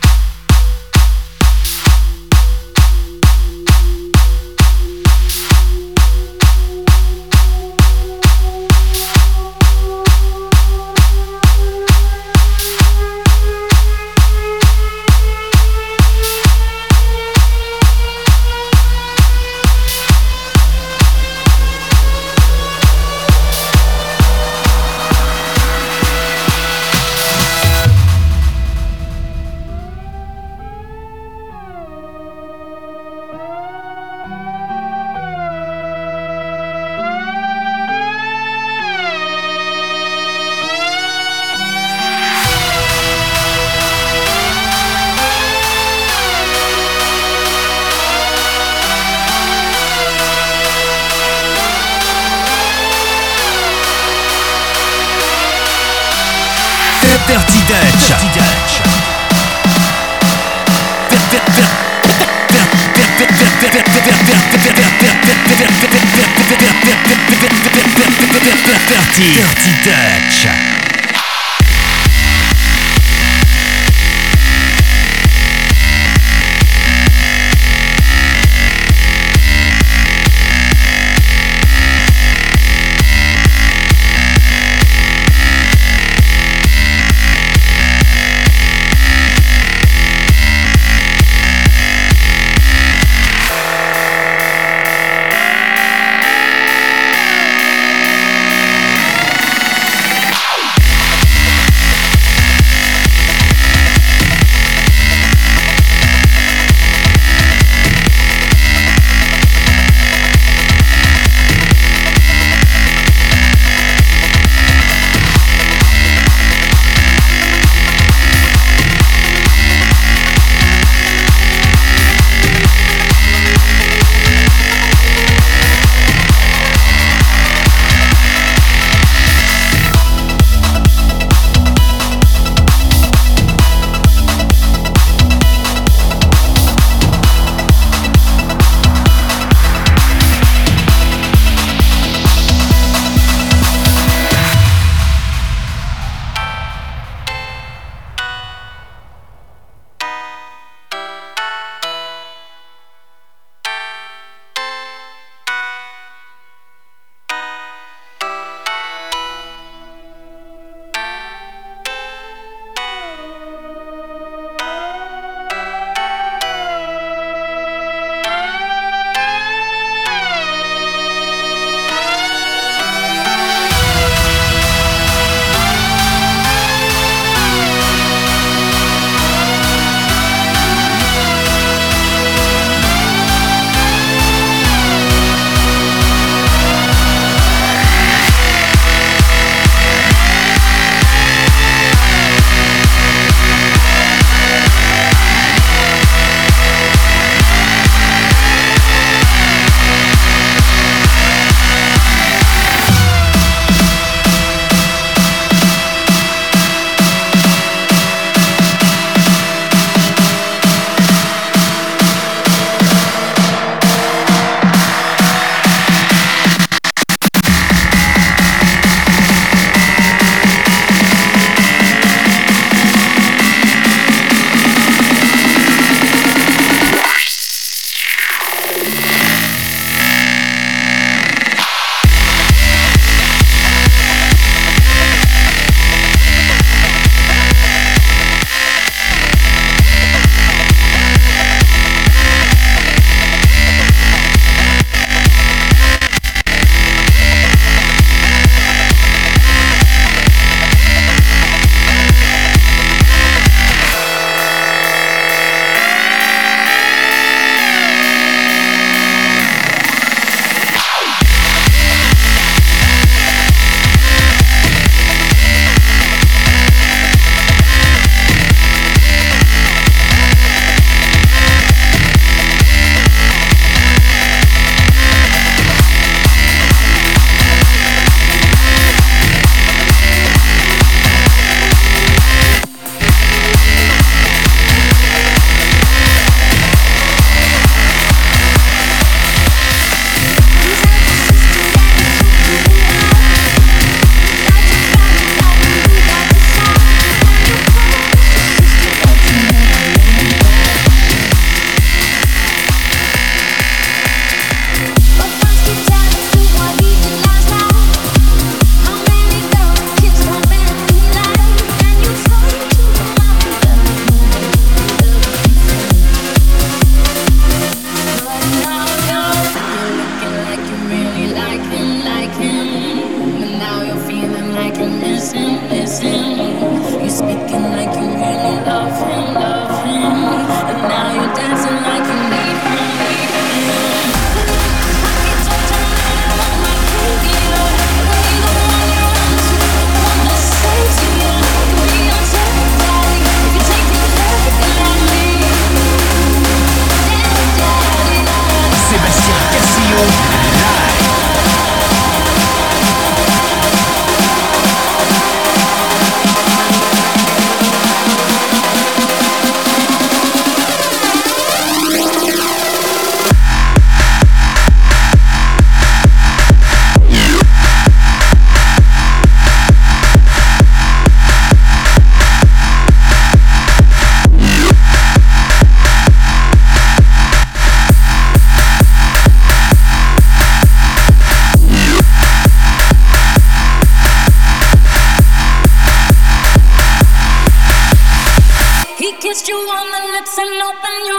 Dirty and open your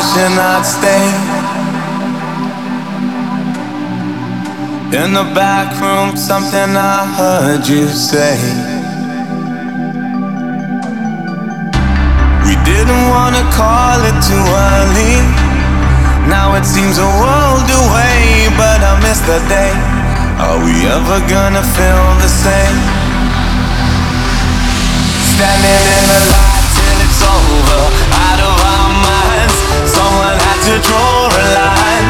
wishing I'd stay in the back room. Something I heard you say. We didn't wanna call it too early. Now it seems a world away, but I miss the day. Are we ever gonna feel the same? Standing in the light till it's over to draw a line.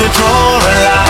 to draw a line.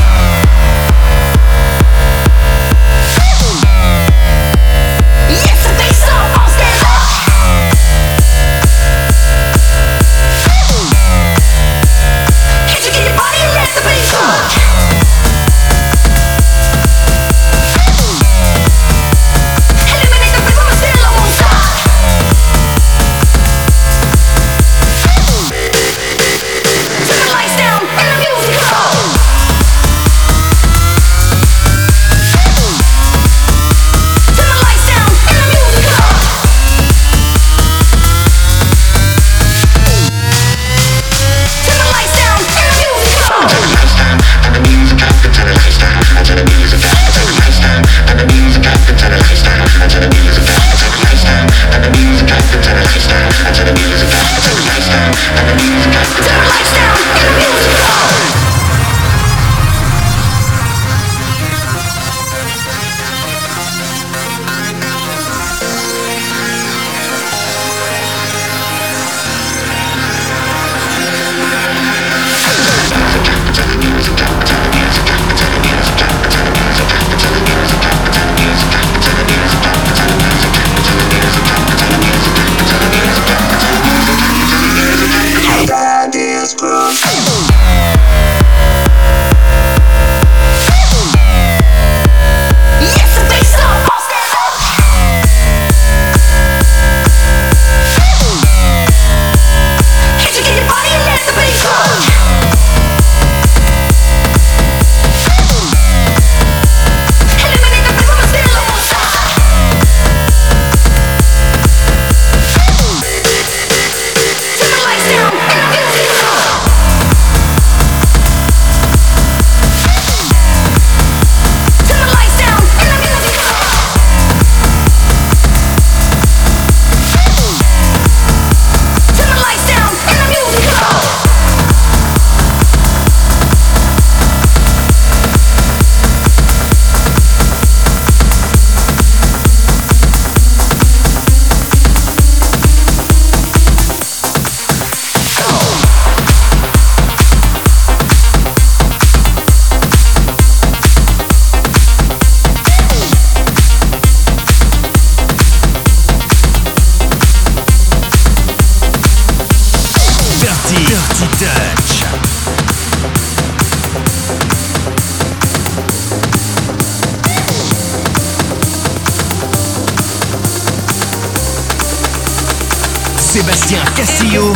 Sébastien Castillo,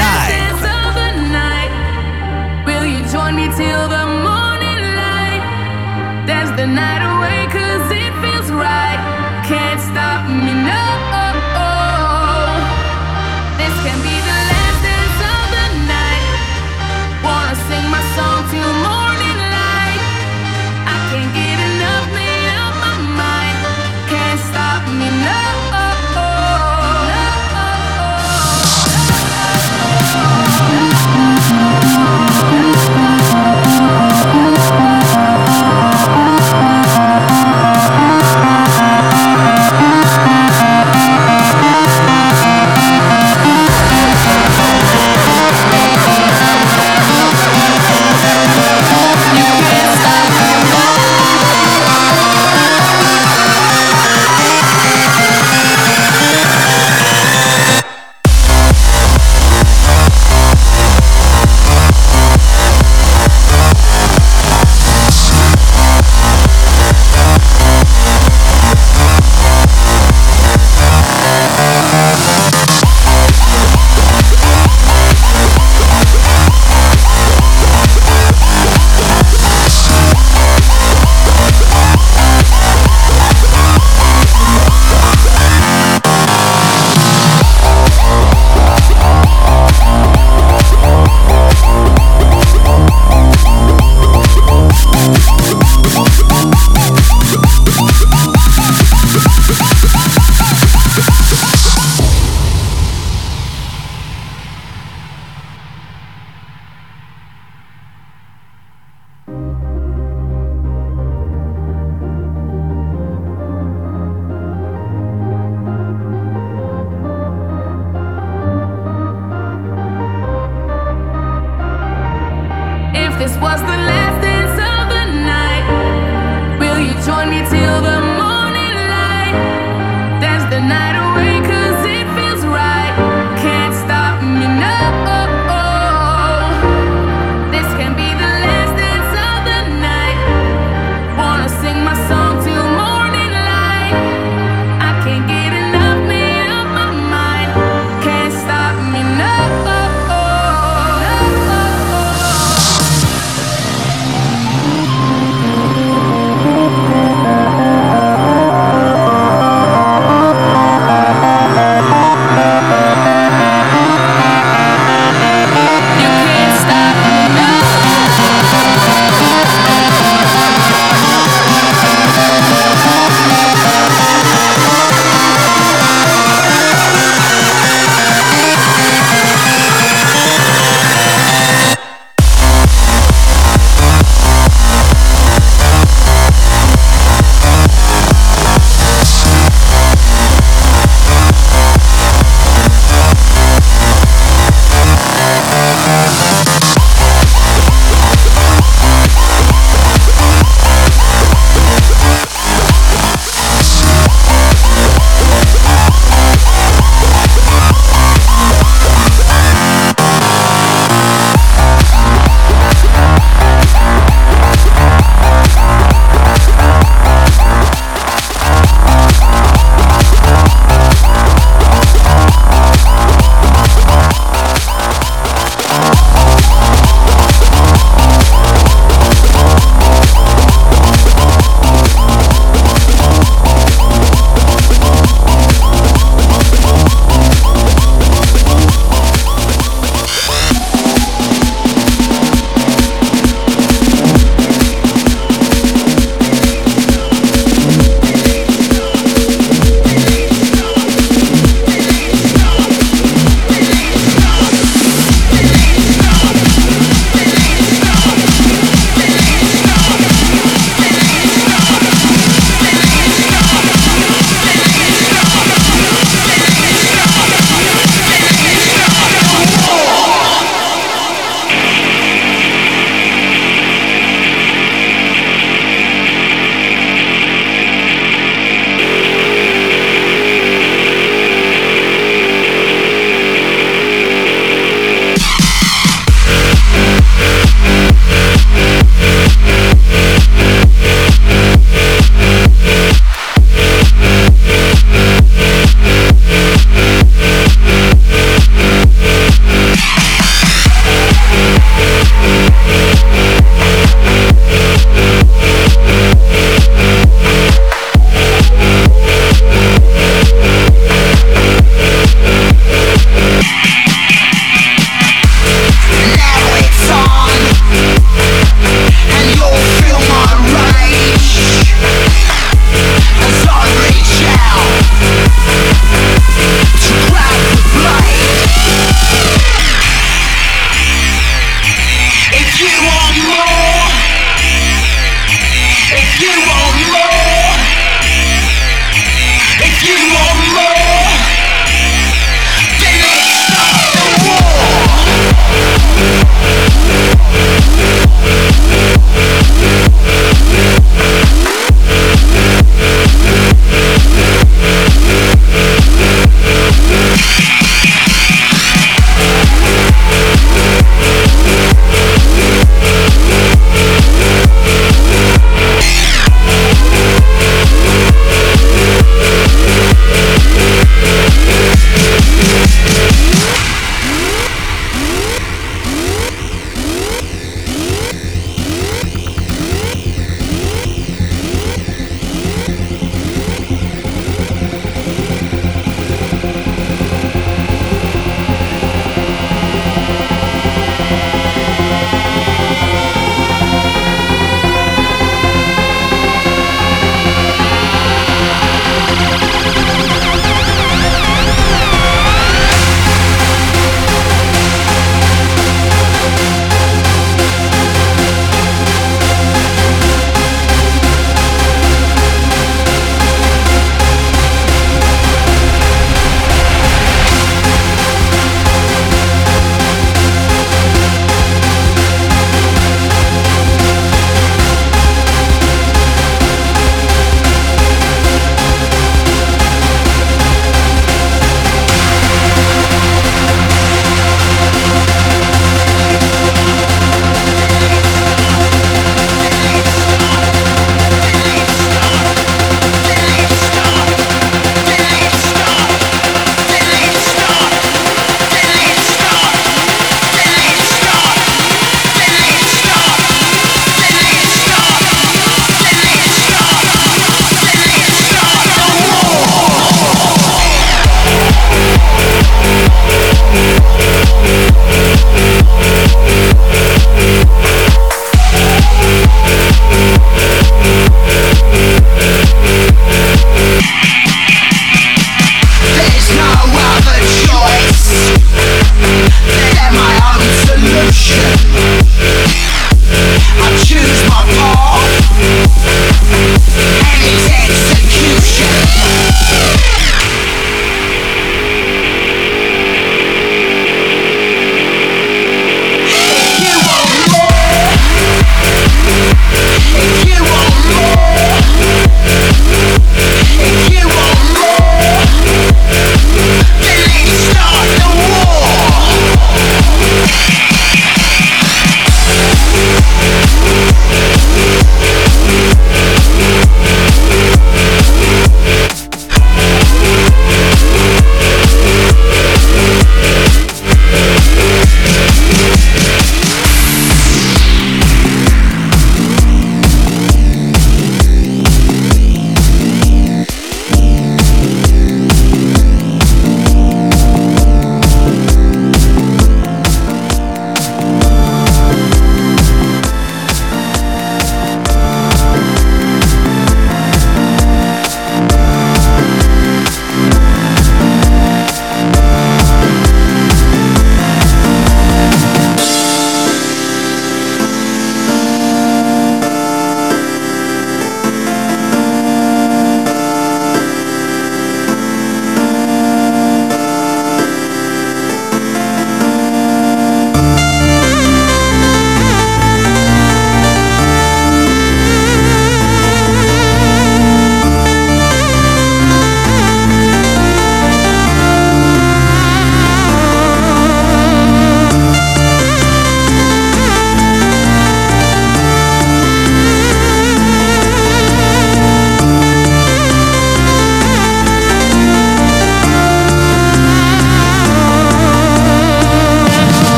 live. Will you join me till the morning light? There's the night.